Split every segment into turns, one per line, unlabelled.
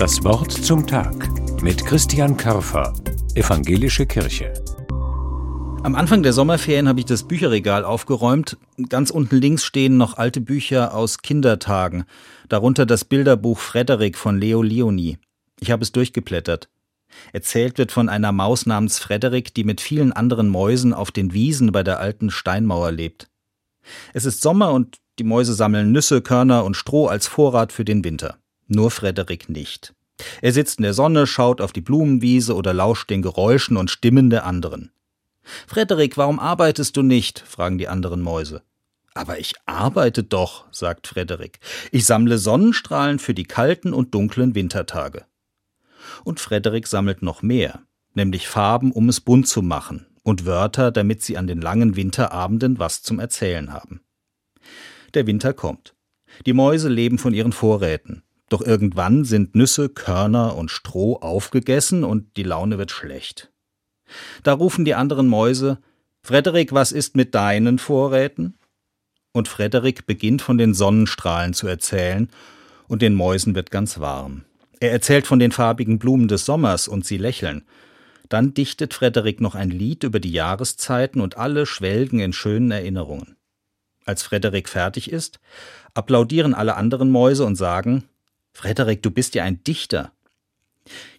Das Wort zum Tag mit Christian Körfer, Evangelische Kirche.
Am Anfang der Sommerferien habe ich das Bücherregal aufgeräumt. Ganz unten links stehen noch alte Bücher aus Kindertagen, darunter das Bilderbuch Frederik von Leo Leonie. Ich habe es durchgeblättert. Erzählt wird von einer Maus namens Frederik, die mit vielen anderen Mäusen auf den Wiesen bei der alten Steinmauer lebt. Es ist Sommer und die Mäuse sammeln Nüsse, Körner und Stroh als Vorrat für den Winter. Nur Frederik nicht. Er sitzt in der Sonne, schaut auf die Blumenwiese oder lauscht den Geräuschen und Stimmen der anderen. Frederik, warum arbeitest du nicht? fragen die anderen Mäuse. Aber ich arbeite doch, sagt Frederik. Ich sammle Sonnenstrahlen für die kalten und dunklen Wintertage. Und Frederik sammelt noch mehr, nämlich Farben, um es bunt zu machen, und Wörter, damit sie an den langen Winterabenden was zum Erzählen haben. Der Winter kommt. Die Mäuse leben von ihren Vorräten. Doch irgendwann sind Nüsse, Körner und Stroh aufgegessen und die Laune wird schlecht. Da rufen die anderen Mäuse Frederik, was ist mit deinen Vorräten? Und Frederik beginnt von den Sonnenstrahlen zu erzählen, und den Mäusen wird ganz warm. Er erzählt von den farbigen Blumen des Sommers, und sie lächeln. Dann dichtet Frederik noch ein Lied über die Jahreszeiten, und alle schwelgen in schönen Erinnerungen. Als Frederik fertig ist, applaudieren alle anderen Mäuse und sagen Frederik, du bist ja ein Dichter.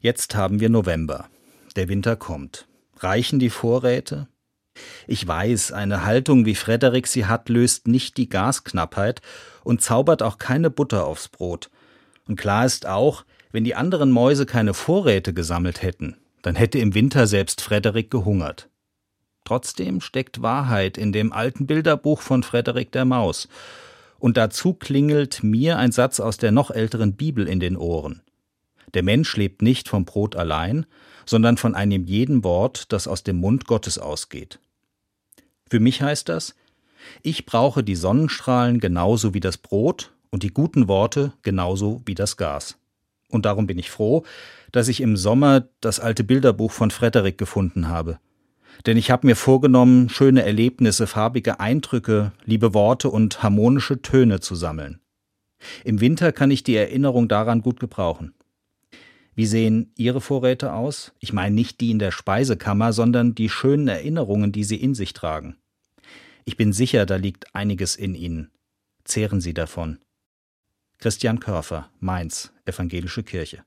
Jetzt haben wir November. Der Winter kommt. Reichen die Vorräte? Ich weiß, eine Haltung wie Frederik sie hat, löst nicht die Gasknappheit und zaubert auch keine Butter aufs Brot. Und klar ist auch, wenn die anderen Mäuse keine Vorräte gesammelt hätten, dann hätte im Winter selbst Frederik gehungert. Trotzdem steckt Wahrheit in dem alten Bilderbuch von Frederik der Maus, und dazu klingelt mir ein Satz aus der noch älteren Bibel in den Ohren. Der Mensch lebt nicht vom Brot allein, sondern von einem jeden Wort, das aus dem Mund Gottes ausgeht. Für mich heißt das, ich brauche die Sonnenstrahlen genauso wie das Brot und die guten Worte genauso wie das Gas. Und darum bin ich froh, dass ich im Sommer das alte Bilderbuch von Frederik gefunden habe – denn ich habe mir vorgenommen, schöne Erlebnisse, farbige Eindrücke, liebe Worte und harmonische Töne zu sammeln. Im Winter kann ich die Erinnerung daran gut gebrauchen. Wie sehen Ihre Vorräte aus? Ich meine nicht die in der Speisekammer, sondern die schönen Erinnerungen, die Sie in sich tragen. Ich bin sicher, da liegt einiges in Ihnen. Zehren Sie davon. Christian Körfer, Mainz, Evangelische Kirche.